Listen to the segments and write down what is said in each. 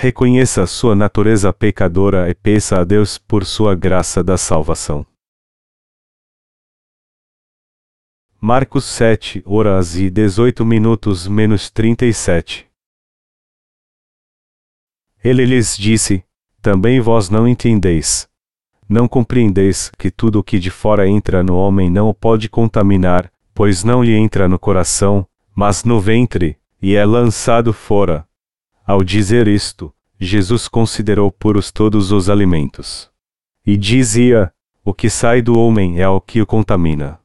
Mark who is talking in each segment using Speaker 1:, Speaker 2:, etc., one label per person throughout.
Speaker 1: reconheça sua natureza pecadora e peça a Deus por sua graça da salvação. Marcos 7 horas e 18 minutos menos 37 Ele lhes disse: Também vós não entendeis. Não compreendeis que tudo o que de fora entra no homem não o pode contaminar, pois não lhe entra no coração, mas no ventre, e é lançado fora. Ao dizer isto, Jesus considerou puros todos os alimentos. E dizia: O que sai do homem é o que o contamina.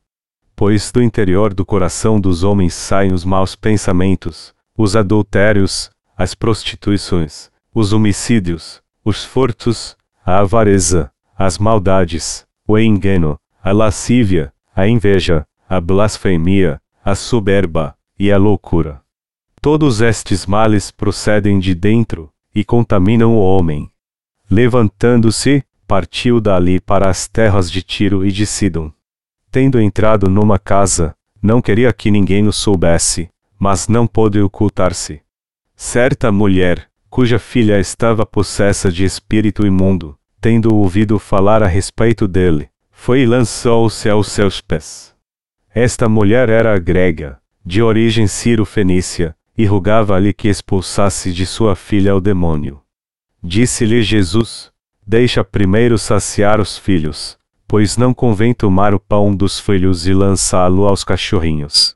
Speaker 1: Pois do interior do coração dos homens saem os maus pensamentos, os adultérios, as prostituições, os homicídios, os furtos, a avareza, as maldades, o engano, a lascívia, a inveja, a blasfemia, a soberba e a loucura. Todos estes males procedem de dentro, e contaminam o homem. Levantando-se, partiu dali para as terras de Tiro e de Sidon. Tendo entrado numa casa, não queria que ninguém o soubesse, mas não pôde ocultar-se. Certa mulher, cuja filha estava possessa de espírito imundo, tendo ouvido falar a respeito dele, foi e lançou-se aos seus pés. Esta mulher era grega, de origem ciro-fenícia, e rogava-lhe que expulsasse de sua filha o demônio. Disse-lhe Jesus: Deixa primeiro saciar os filhos, pois não convém tomar o pão dos filhos e lançá-lo aos cachorrinhos.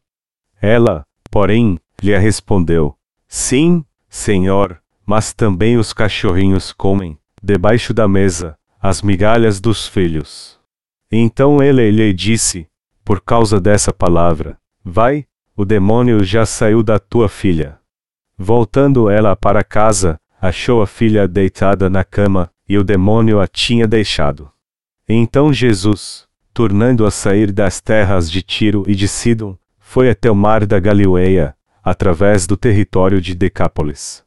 Speaker 1: Ela, porém, lhe respondeu: Sim, Senhor, mas também os cachorrinhos comem, debaixo da mesa, as migalhas dos filhos. Então ele lhe disse: Por causa dessa palavra, vai, o demônio já saiu da tua filha. Voltando ela para casa, achou a filha deitada na cama, e o demônio a tinha deixado. Então Jesus, tornando a sair das terras de Tiro e de Sidon, foi até o mar da Galileia, através do território de Decápolis.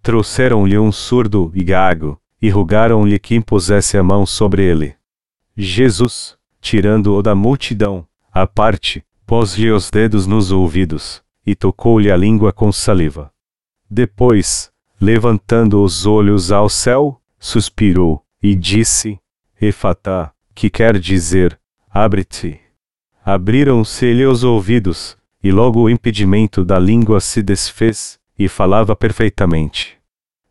Speaker 1: Trouxeram-lhe um surdo e gago, e rogaram-lhe que impusesse a mão sobre ele. Jesus, tirando-o da multidão, à parte, pôs-lhe os dedos nos ouvidos, e tocou-lhe a língua com saliva. Depois, levantando os olhos ao céu, suspirou, e disse: Efatá, que quer dizer, abre-te. Abriram-se-lhe os ouvidos, e logo o impedimento da língua se desfez, e falava perfeitamente.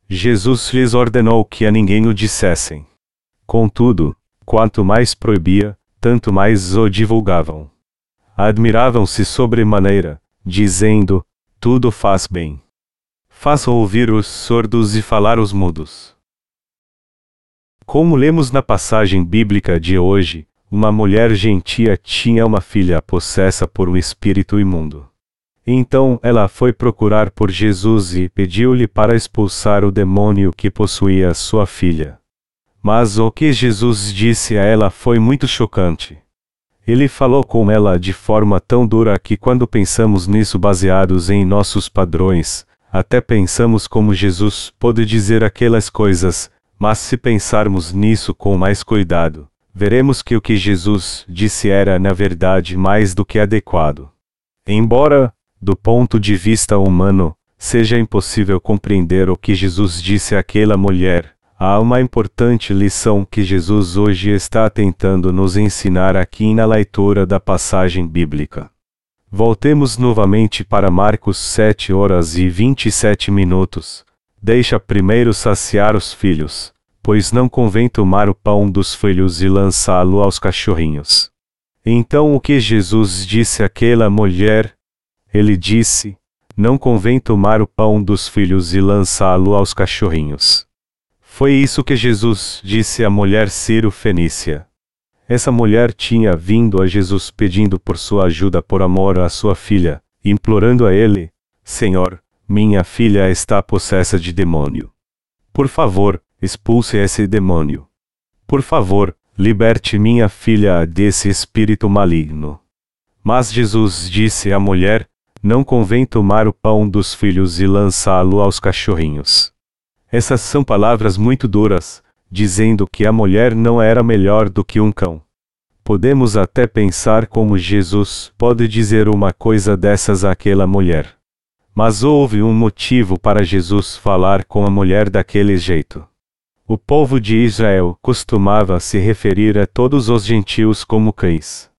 Speaker 1: Jesus lhes ordenou que a ninguém o dissessem. Contudo, quanto mais proibia, tanto mais o divulgavam admiravam-se sobremaneira, dizendo: Tudo faz bem. Faça ouvir os sordos e falar os mudos. Como lemos na passagem bíblica de hoje, uma mulher gentia tinha uma filha possessa por um espírito imundo. Então ela foi procurar por Jesus e pediu-lhe para expulsar o demônio que possuía sua filha. Mas o que Jesus disse a ela foi muito chocante. Ele falou com ela de forma tão dura que, quando pensamos nisso baseados em nossos padrões, até pensamos como Jesus pode dizer aquelas coisas, mas se pensarmos nisso com mais cuidado, veremos que o que Jesus disse era, na verdade, mais do que adequado. Embora, do ponto de vista humano, seja impossível compreender o que Jesus disse àquela mulher, Há uma importante lição que Jesus hoje está tentando nos ensinar aqui na leitura da passagem bíblica. Voltemos novamente para Marcos 7 horas e 27 minutos. Deixa primeiro saciar os filhos, pois não convém tomar o pão dos filhos e lançá-lo aos cachorrinhos. Então o que Jesus disse àquela mulher? Ele disse: Não convém tomar o pão dos filhos e lançá-lo aos cachorrinhos. Foi isso que Jesus disse à mulher Ciro Fenícia. Essa mulher tinha vindo a Jesus pedindo por sua ajuda por amor à sua filha, implorando a ele: Senhor, minha filha está possessa de demônio. Por favor, expulse esse demônio. Por favor, liberte minha filha desse espírito maligno. Mas Jesus disse à mulher: Não convém tomar o pão dos filhos e lançá-lo aos cachorrinhos. Essas são palavras muito duras, dizendo que a mulher não era melhor do que um cão. Podemos até pensar como Jesus pode dizer uma coisa dessas àquela mulher. Mas houve um motivo para Jesus falar com a mulher daquele jeito. O povo de Israel costumava se referir a todos os gentios como cães.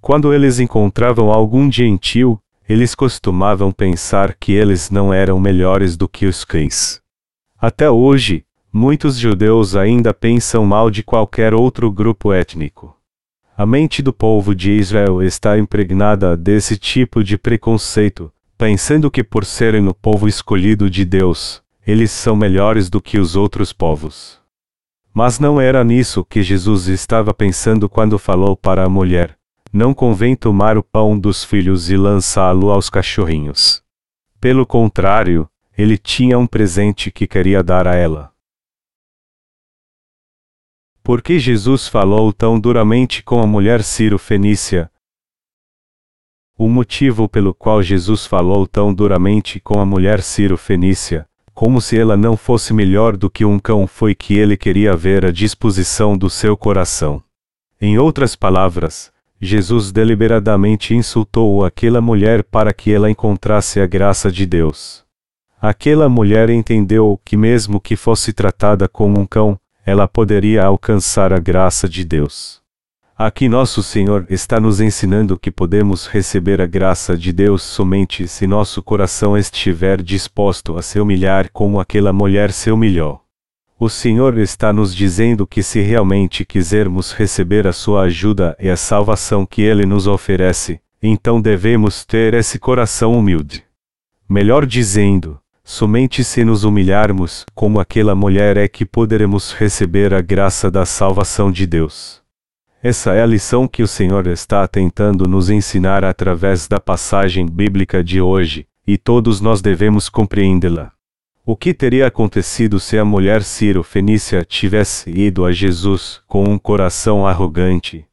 Speaker 1: Quando eles encontravam algum gentil, eles costumavam pensar que eles não eram melhores do que os cães. Até hoje, muitos judeus ainda pensam mal de qualquer outro grupo étnico. A mente do povo de Israel está impregnada desse tipo de preconceito, pensando que por serem o povo escolhido de Deus, eles são melhores do que os outros povos. Mas não era nisso que Jesus estava pensando quando falou para a mulher: Não convém tomar o pão dos filhos e lançá-lo aos cachorrinhos. Pelo contrário, ele tinha um presente que queria dar a ela. Por que Jesus falou tão duramente com a mulher Ciro Fenícia, o motivo pelo qual Jesus falou tão duramente com a mulher Ciro Fenícia, como se ela não fosse melhor do que um cão, foi que ele queria ver a disposição do seu coração. Em outras palavras, Jesus deliberadamente insultou aquela mulher para que ela encontrasse a graça de Deus. Aquela mulher entendeu que, mesmo que fosse tratada como um cão, ela poderia alcançar a graça de Deus. Aqui nosso Senhor está nos ensinando que podemos receber a graça de Deus somente se nosso coração estiver disposto a se humilhar como aquela mulher se humilhou. O Senhor está nos dizendo que se realmente quisermos receber a sua ajuda e a salvação que Ele nos oferece, então devemos ter esse coração humilde. Melhor dizendo, somente se nos humilharmos, como aquela mulher é que poderemos receber a graça da salvação de Deus. Essa é a lição que o Senhor está tentando nos ensinar através da passagem bíblica de hoje, e todos nós devemos compreendê-la. O que teria acontecido se a mulher Ciro Fenícia tivesse ido a Jesus com um coração arrogante?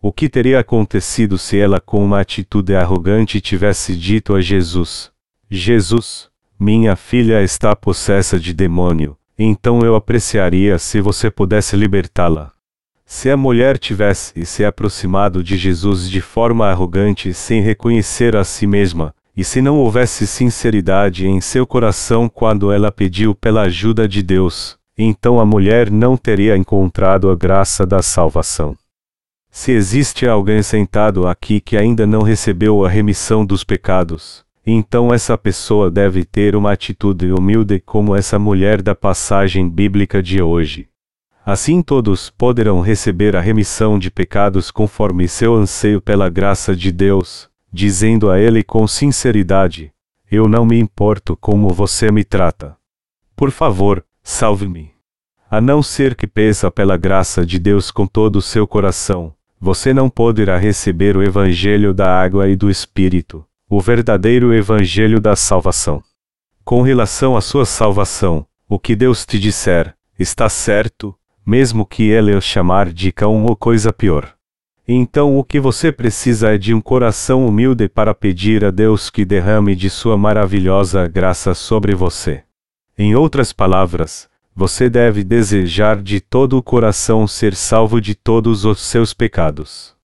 Speaker 1: O que teria acontecido se ela, com uma atitude arrogante, tivesse dito a Jesus: Jesus, minha filha está possessa de demônio, então eu apreciaria se você pudesse libertá-la. Se a mulher tivesse se aproximado de Jesus de forma arrogante sem reconhecer a si mesma, e se não houvesse sinceridade em seu coração quando ela pediu pela ajuda de Deus, então a mulher não teria encontrado a graça da salvação. Se existe alguém sentado aqui que ainda não recebeu a remissão dos pecados, então essa pessoa deve ter uma atitude humilde como essa mulher da passagem bíblica de hoje. Assim todos poderão receber a remissão de pecados conforme seu anseio pela graça de Deus, dizendo a Ele com sinceridade: Eu não me importo como você me trata. Por favor, salve-me. A não ser que peça pela graça de Deus com todo o seu coração, você não poderá receber o Evangelho da água e do Espírito, o verdadeiro Evangelho da salvação. Com relação à sua salvação, o que Deus te disser, está certo, mesmo que ele o chamar de cão ou coisa pior. Então o que você precisa é de um coração humilde para pedir a Deus que derrame de sua maravilhosa graça sobre você. Em outras palavras, você deve desejar de todo o coração ser salvo de todos os seus pecados.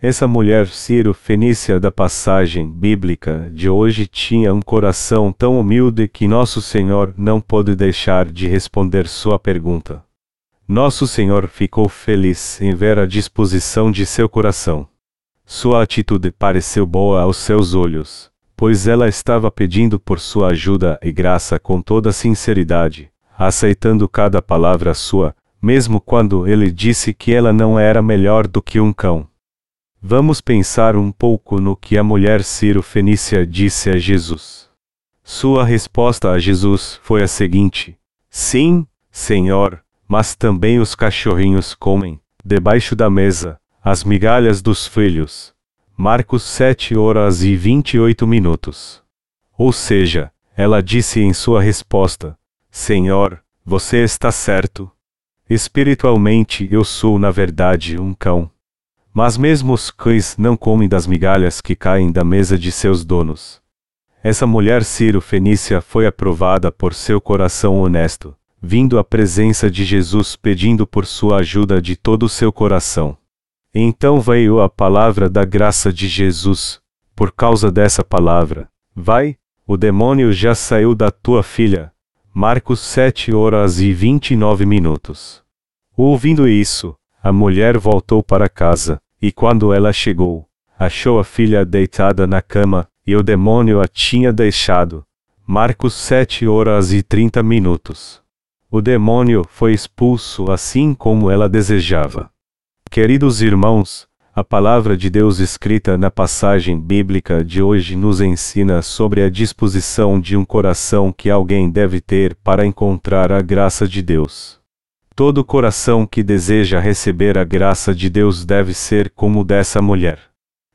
Speaker 1: Essa mulher Ciro Fenícia da passagem bíblica de hoje tinha um coração tão humilde que nosso Senhor não pôde deixar de responder sua pergunta. Nosso Senhor ficou feliz em ver a disposição de seu coração. Sua atitude pareceu boa aos seus olhos, pois ela estava pedindo por sua ajuda e graça com toda sinceridade, aceitando cada palavra sua, mesmo quando ele disse que ela não era melhor do que um cão. Vamos pensar um pouco no que a mulher Ciro Fenícia disse a Jesus. Sua resposta a Jesus foi a seguinte: Sim, Senhor, mas também os cachorrinhos comem, debaixo da mesa, as migalhas dos filhos. Marcos 7 horas e 28 minutos. Ou seja, ela disse em sua resposta: Senhor, você está certo. Espiritualmente eu sou na verdade um cão. Mas mesmo os cães não comem das migalhas que caem da mesa de seus donos. Essa mulher Ciro Fenícia foi aprovada por seu coração honesto, vindo à presença de Jesus pedindo por sua ajuda de todo o seu coração. Então veio a palavra da graça de Jesus. Por causa dessa palavra, vai, o demônio já saiu da tua filha. Marcos 7 horas e 29 minutos. Ouvindo isso, a mulher voltou para casa, e quando ela chegou, achou a filha deitada na cama, e o demônio a tinha deixado. Marcos 7 horas e 30 minutos. O demônio foi expulso assim como ela desejava. Queridos irmãos, a palavra de Deus escrita na passagem bíblica de hoje nos ensina sobre a disposição de um coração que alguém deve ter para encontrar a graça de Deus. Todo coração que deseja receber a graça de Deus deve ser como dessa mulher.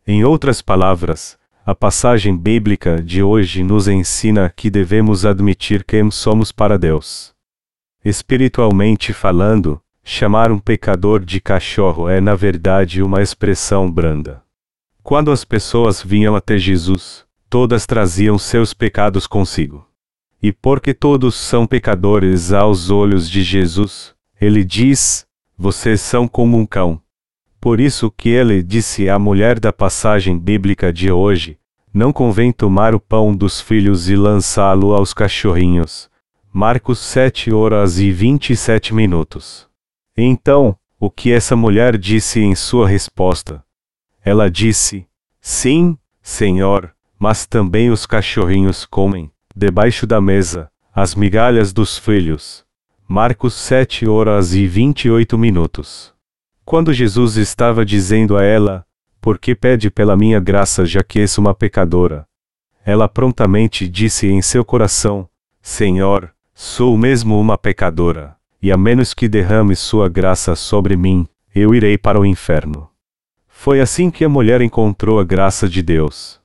Speaker 1: Em outras palavras, a passagem bíblica de hoje nos ensina que devemos admitir quem somos para Deus. Espiritualmente falando, Chamar um pecador de cachorro é na verdade uma expressão branda. Quando as pessoas vinham até Jesus, todas traziam seus pecados consigo. E porque todos são pecadores aos olhos de Jesus, ele diz: Vocês são como um cão. Por isso que ele disse à mulher da passagem bíblica de hoje: Não convém tomar o pão dos filhos e lançá-lo aos cachorrinhos. Marcos 7 horas e 27 minutos. Então, o que essa mulher disse em sua resposta? Ela disse: Sim, Senhor, mas também os cachorrinhos comem, debaixo da mesa, as migalhas dos filhos. Marcos 7 horas e 28 minutos. Quando Jesus estava dizendo a ela: Por que pede pela minha graça já que és uma pecadora? Ela prontamente disse em seu coração: Senhor, sou mesmo uma pecadora e a menos que derrame sua graça sobre mim, eu irei para o inferno. Foi assim que a mulher encontrou a graça de Deus.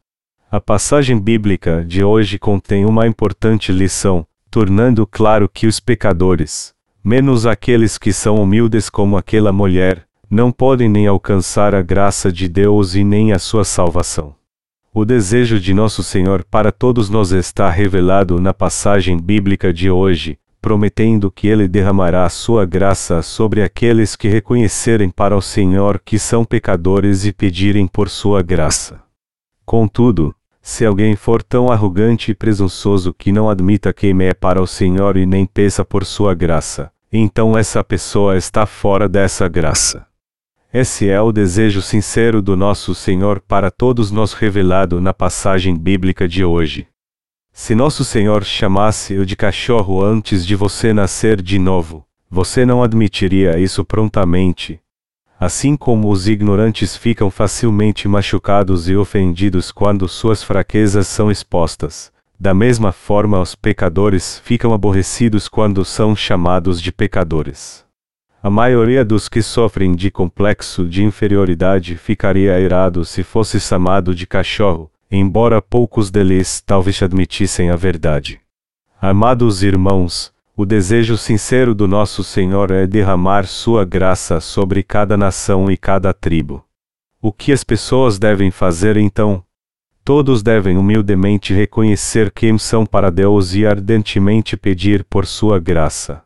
Speaker 1: A passagem bíblica de hoje contém uma importante lição, tornando claro que os pecadores, menos aqueles que são humildes como aquela mulher, não podem nem alcançar a graça de Deus e nem a sua salvação. O desejo de nosso Senhor para todos nós está revelado na passagem bíblica de hoje, prometendo que ele derramará sua graça sobre aqueles que reconhecerem para o Senhor que são pecadores e pedirem por sua graça. Contudo, se alguém for tão arrogante e presunçoso que não admita quem é para o Senhor e nem peça por sua graça, então essa pessoa está fora dessa graça. Esse é o desejo sincero do nosso Senhor para todos nós revelado na passagem bíblica de hoje. Se nosso Senhor chamasse-o de cachorro antes de você nascer de novo, você não admitiria isso prontamente. Assim como os ignorantes ficam facilmente machucados e ofendidos quando suas fraquezas são expostas, da mesma forma os pecadores ficam aborrecidos quando são chamados de pecadores. A maioria dos que sofrem de complexo de inferioridade ficaria irado se fosse chamado de cachorro, embora poucos deles talvez admitissem a verdade. Amados irmãos, o desejo sincero do nosso Senhor é derramar sua graça sobre cada nação e cada tribo. O que as pessoas devem fazer então? Todos devem humildemente reconhecer quem são para Deus e ardentemente pedir por sua graça.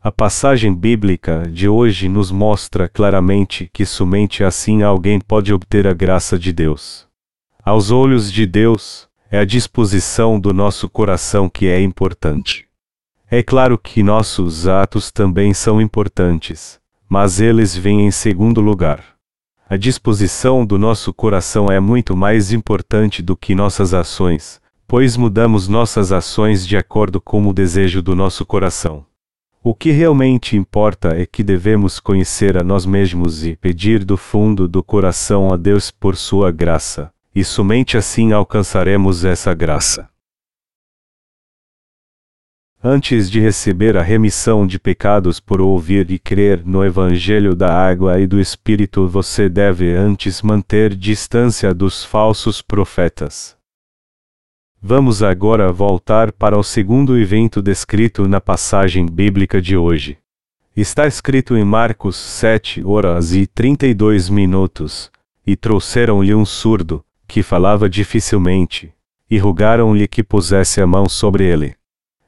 Speaker 1: A passagem bíblica de hoje nos mostra claramente que somente assim alguém pode obter a graça de Deus. Aos olhos de Deus, é a disposição do nosso coração que é importante. É claro que nossos atos também são importantes, mas eles vêm em segundo lugar. A disposição do nosso coração é muito mais importante do que nossas ações, pois mudamos nossas ações de acordo com o desejo do nosso coração. O que realmente importa é que devemos conhecer a nós mesmos e pedir do fundo do coração a Deus por sua graça e somente assim alcançaremos essa graça. Antes de receber a remissão de pecados por ouvir e crer no Evangelho da Água e do Espírito, você deve antes manter distância dos falsos profetas. Vamos agora voltar para o segundo evento descrito na passagem bíblica de hoje. Está escrito em Marcos 7 horas e 32 minutos: E trouxeram-lhe um surdo, que falava dificilmente, e rogaram-lhe que pusesse a mão sobre ele.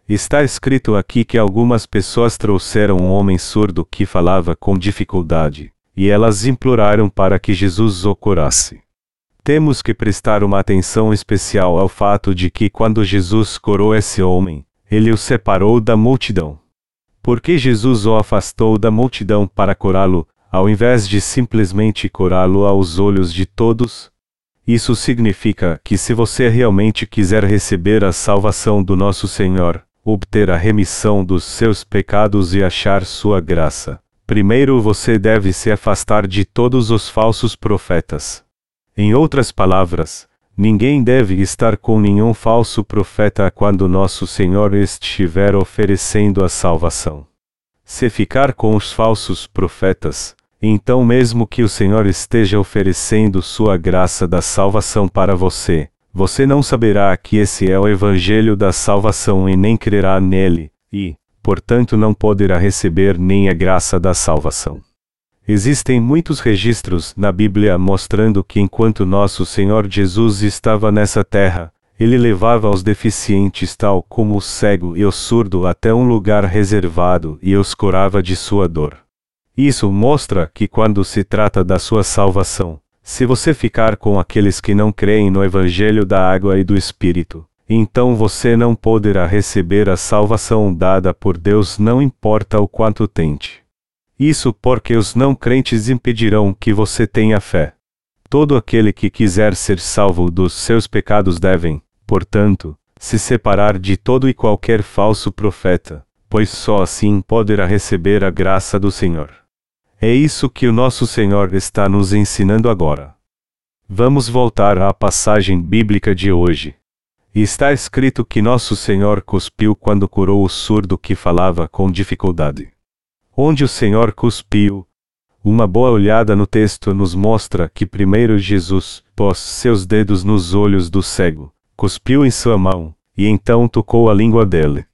Speaker 1: Está escrito aqui que algumas pessoas trouxeram um homem surdo que falava com dificuldade, e elas imploraram para que Jesus o curasse. Temos que prestar uma atenção especial ao fato de que quando Jesus curou esse homem, ele o separou da multidão. Porque Jesus o afastou da multidão para curá-lo, ao invés de simplesmente curá-lo aos olhos de todos? Isso significa que se você realmente quiser receber a salvação do nosso Senhor, obter a remissão dos seus pecados e achar sua graça, primeiro você deve se afastar de todos os falsos profetas. Em outras palavras, ninguém deve estar com nenhum falso profeta quando nosso Senhor estiver oferecendo a salvação. Se ficar com os falsos profetas, então, mesmo que o Senhor esteja oferecendo sua graça da salvação para você, você não saberá que esse é o Evangelho da salvação e nem crerá nele, e, portanto, não poderá receber nem a graça da salvação. Existem muitos registros na Bíblia mostrando que enquanto nosso Senhor Jesus estava nessa terra, ele levava os deficientes tal como o cego e o surdo até um lugar reservado e os curava de sua dor. Isso mostra que quando se trata da sua salvação, se você ficar com aqueles que não creem no Evangelho da água e do Espírito, então você não poderá receber a salvação dada por Deus, não importa o quanto tente. Isso porque os não crentes impedirão que você tenha fé. Todo aquele que quiser ser salvo dos seus pecados devem, portanto, se separar de todo e qualquer falso profeta, pois só assim poderá receber a graça do Senhor. É isso que o nosso Senhor está nos ensinando agora. Vamos voltar à passagem bíblica de hoje. Está escrito que nosso Senhor cuspiu quando curou o surdo que falava com dificuldade onde o Senhor cuspiu. Uma boa olhada no texto nos mostra que primeiro Jesus pôs seus dedos nos olhos do cego, cuspiu em sua mão, e então tocou a língua dele.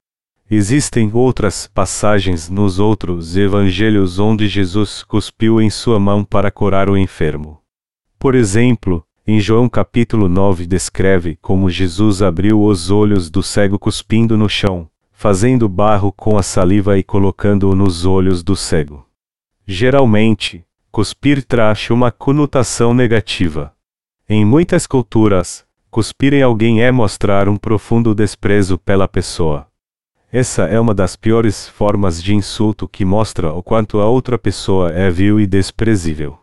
Speaker 1: Existem outras passagens nos outros evangelhos onde Jesus cuspiu em sua mão para curar o enfermo. Por exemplo, em João capítulo 9 descreve como Jesus abriu os olhos do cego cuspindo no chão, fazendo barro com a saliva e colocando-o nos olhos do cego. Geralmente, cuspir traz uma conotação negativa. Em muitas culturas, cuspir em alguém é mostrar um profundo desprezo pela pessoa. Essa é uma das piores formas de insulto que mostra o quanto a outra pessoa é vil e desprezível.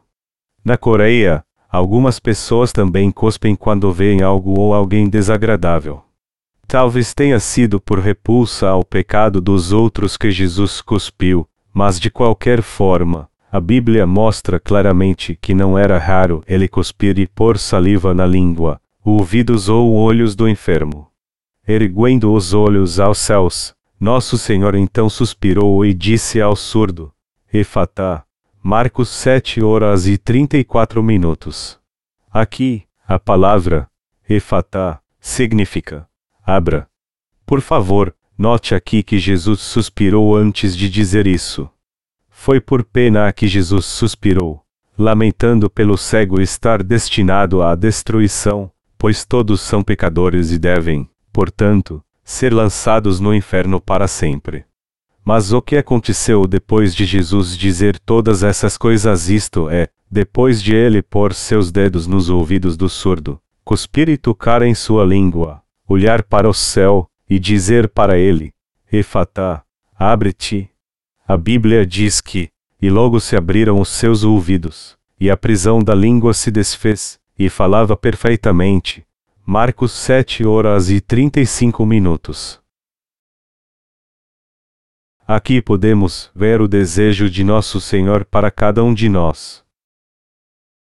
Speaker 1: Na Coreia, algumas pessoas também cuspem quando veem algo ou alguém desagradável. Talvez tenha sido por repulsa ao pecado dos outros que Jesus cuspiu, mas de qualquer forma, a Bíblia mostra claramente que não era raro ele cuspir e pôr saliva na língua, ouvidos ou olhos do enfermo. Erguendo os olhos aos céus, nosso Senhor então suspirou e disse ao surdo: Efatá. Marcos 7 horas e 34 minutos. Aqui, a palavra Efatá significa Abra. Por favor, note aqui que Jesus suspirou antes de dizer isso. Foi por pena que Jesus suspirou, lamentando pelo cego estar destinado à destruição, pois todos são pecadores e devem, portanto, ser lançados no inferno para sempre. Mas o que aconteceu depois de Jesus dizer todas essas coisas? Isto é, depois de ele pôr seus dedos nos ouvidos do surdo, cuspir e tocar em sua língua, olhar para o céu, e dizer para ele: Efatá, abre-te. A Bíblia diz que, e logo se abriram os seus ouvidos, e a prisão da língua se desfez, e falava perfeitamente. Marcos 7 horas e 35 minutos. Aqui podemos ver o desejo de nosso Senhor para cada um de nós.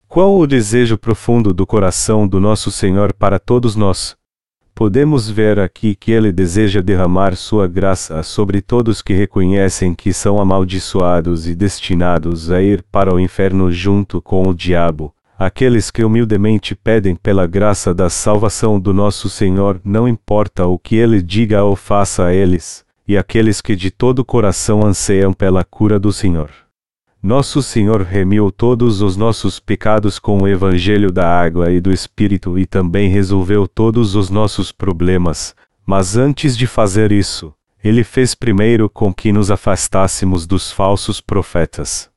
Speaker 1: Qual o desejo profundo do coração do nosso Senhor para todos nós, Podemos ver aqui que ele deseja derramar sua graça sobre todos que reconhecem que são amaldiçoados e destinados a ir para o inferno junto com o diabo. Aqueles que humildemente pedem pela graça da salvação do nosso Senhor, não importa o que ele diga ou faça a eles, e aqueles que de todo o coração anseiam pela cura do Senhor. Nosso Senhor remiu todos os nossos pecados com o Evangelho da água e do Espírito e também resolveu todos os nossos problemas, mas antes de fazer isso, ele fez primeiro com que nos afastássemos dos falsos profetas.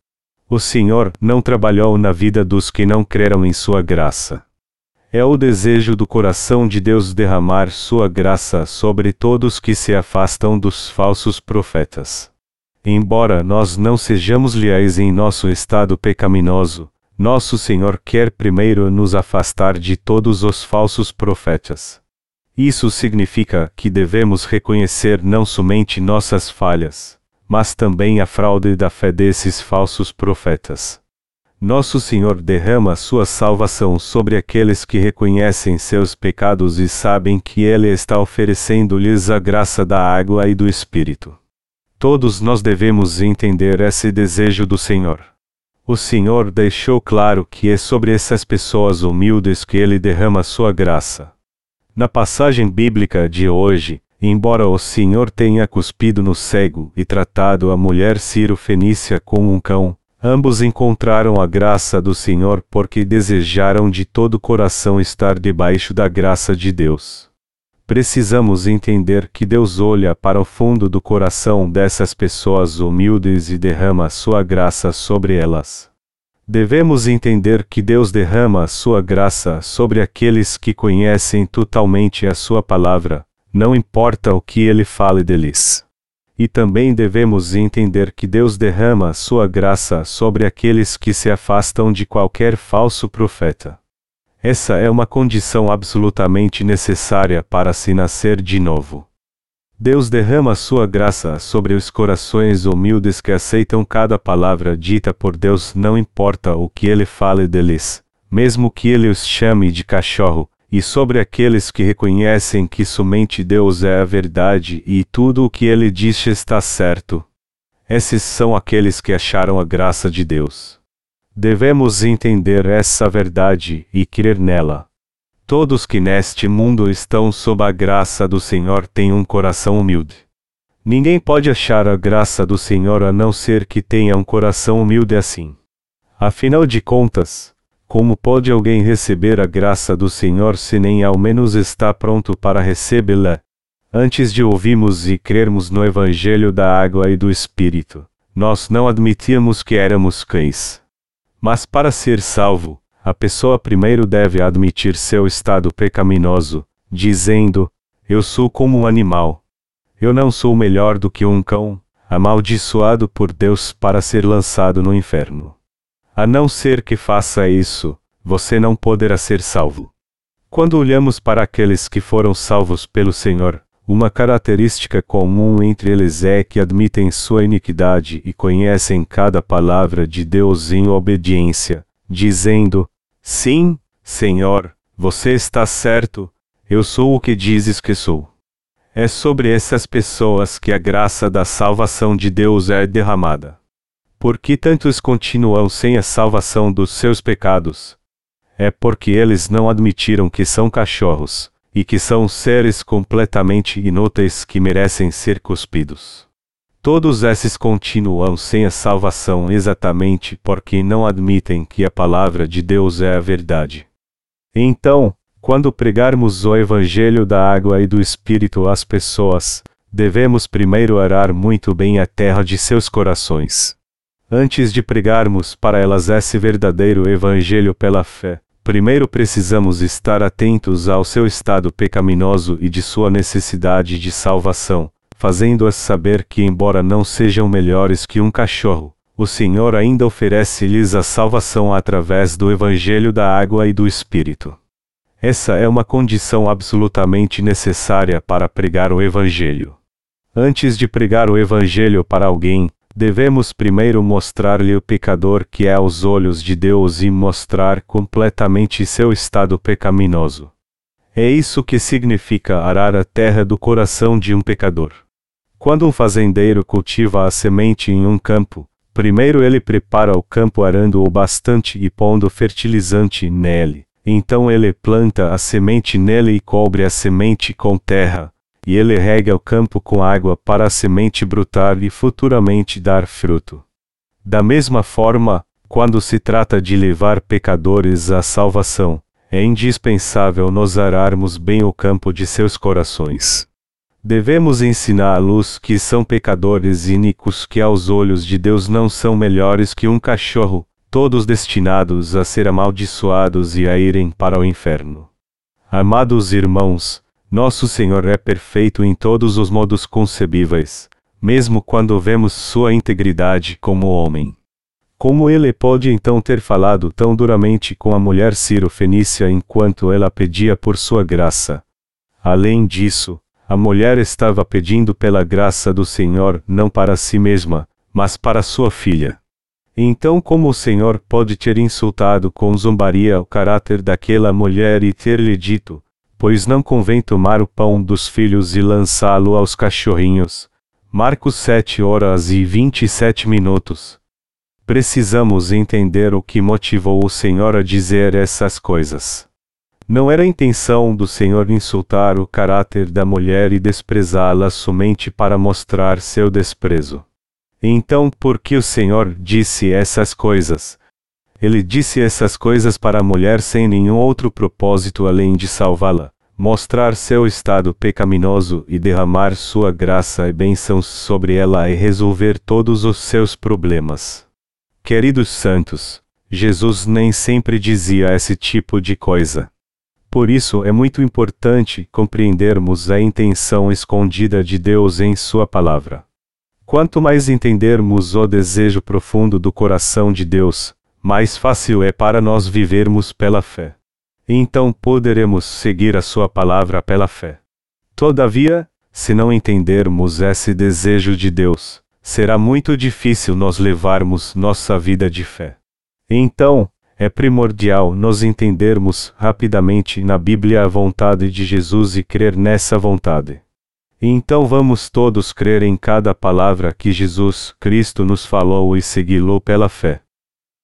Speaker 1: O Senhor não trabalhou na vida dos que não creram em Sua graça. É o desejo do coração de Deus derramar sua graça sobre todos que se afastam dos falsos profetas. Embora nós não sejamos leais em nosso estado pecaminoso, nosso Senhor quer primeiro nos afastar de todos os falsos profetas. Isso significa que devemos reconhecer não somente nossas falhas, mas também a fraude da fé desses falsos profetas. Nosso Senhor derrama sua salvação sobre aqueles que reconhecem seus pecados e sabem que Ele está oferecendo-lhes a graça da água e do Espírito. Todos nós devemos entender esse desejo do Senhor. O Senhor deixou claro que é sobre essas pessoas humildes que Ele derrama sua graça. Na passagem bíblica de hoje, embora o Senhor tenha cuspido no cego e tratado a mulher Ciro-Fenícia como um cão, Ambos encontraram a graça do Senhor porque desejaram de todo o coração estar debaixo da graça de Deus. Precisamos entender que Deus olha para o fundo do coração dessas pessoas humildes e derrama sua graça sobre elas. Devemos entender que Deus derrama sua graça sobre aqueles que conhecem totalmente a sua palavra, não importa o que ele fale deles. E também devemos entender que Deus derrama sua graça sobre aqueles que se afastam de qualquer falso profeta. Essa é uma condição absolutamente necessária para se nascer de novo. Deus derrama sua graça sobre os corações humildes que aceitam cada palavra dita por Deus, não importa o que ele fale deles, mesmo que ele os chame de cachorro, e sobre aqueles que reconhecem que somente Deus é a verdade e tudo o que ele diz está certo. Esses são aqueles que acharam a graça de Deus. Devemos entender essa verdade e crer nela. Todos que neste mundo estão sob a graça do Senhor têm um coração humilde. Ninguém pode achar a graça do Senhor a não ser que tenha um coração humilde assim. Afinal de contas, como pode alguém receber a graça do Senhor se nem ao menos está pronto para recebê-la? Antes de ouvirmos e crermos no Evangelho da água e do Espírito, nós não admitíamos que éramos cães. Mas para ser salvo, a pessoa primeiro deve admitir seu estado pecaminoso, dizendo: Eu sou como um animal. Eu não sou melhor do que um cão, amaldiçoado por Deus para ser lançado no inferno. A não ser que faça isso, você não poderá ser salvo. Quando olhamos para aqueles que foram salvos pelo Senhor, uma característica comum entre eles é que admitem sua iniquidade e conhecem cada palavra de Deus em obediência, dizendo: Sim, Senhor, você está certo, eu sou o que dizes que sou. É sobre essas pessoas que a graça da salvação de Deus é derramada. Por que tantos continuam sem a salvação dos seus pecados? É porque eles não admitiram que são cachorros, e que são seres completamente inúteis que merecem ser cuspidos. Todos esses continuam sem a salvação exatamente porque não admitem que a palavra de Deus é a verdade. Então, quando pregarmos o Evangelho da água e do Espírito às pessoas, devemos primeiro arar muito bem a terra de seus corações. Antes de pregarmos para elas esse verdadeiro evangelho pela fé, primeiro precisamos estar atentos ao seu estado pecaminoso e de sua necessidade de salvação, fazendo-as saber que, embora não sejam melhores que um cachorro, o Senhor ainda oferece-lhes a salvação através do evangelho da água e do Espírito. Essa é uma condição absolutamente necessária para pregar o evangelho. Antes de pregar o evangelho para alguém, devemos primeiro mostrar-lhe o pecador que é aos olhos de Deus e mostrar completamente seu estado pecaminoso. É isso que significa arar a terra do coração de um pecador. Quando um fazendeiro cultiva a semente em um campo, primeiro ele prepara o campo arando-o bastante e pondo fertilizante nele. Então ele planta a semente nele e cobre a semente com terra, e ele rega o campo com água para a semente brotar e futuramente dar fruto. Da mesma forma, quando se trata de levar pecadores à salvação, é indispensável nos ararmos bem o campo de seus corações. Devemos ensiná-los que são pecadores iníquos que aos olhos de Deus não são melhores que um cachorro, todos destinados a ser amaldiçoados e a irem para o inferno. Amados irmãos, nosso Senhor é perfeito em todos os modos concebíveis, mesmo quando vemos sua integridade como homem. Como ele pode então ter falado tão duramente com a mulher Ciro-Fenícia enquanto ela pedia por sua graça? Além disso, a mulher estava pedindo pela graça do Senhor não para si mesma, mas para sua filha. Então, como o Senhor pode ter insultado com zombaria o caráter daquela mulher e ter-lhe dito: Pois não convém tomar o pão dos filhos e lançá-lo aos cachorrinhos? Marcos 7 horas e 27 minutos. Precisamos entender o que motivou o Senhor a dizer essas coisas. Não era a intenção do Senhor insultar o caráter da mulher e desprezá-la somente para mostrar seu desprezo. Então, por que o Senhor disse essas coisas? Ele disse essas coisas para a mulher sem nenhum outro propósito além de salvá-la, mostrar seu estado pecaminoso e derramar sua graça e bênçãos sobre ela e resolver todos os seus problemas. Queridos santos, Jesus nem sempre dizia esse tipo de coisa. Por isso é muito importante compreendermos a intenção escondida de Deus em Sua palavra. Quanto mais entendermos o desejo profundo do coração de Deus, mais fácil é para nós vivermos pela fé. Então poderemos seguir a Sua palavra pela fé. Todavia, se não entendermos esse desejo de Deus, será muito difícil nós levarmos nossa vida de fé. Então, é primordial nós entendermos rapidamente na Bíblia a vontade de Jesus e crer nessa vontade. Então vamos todos crer em cada palavra que Jesus Cristo nos falou e segui-lo pela fé.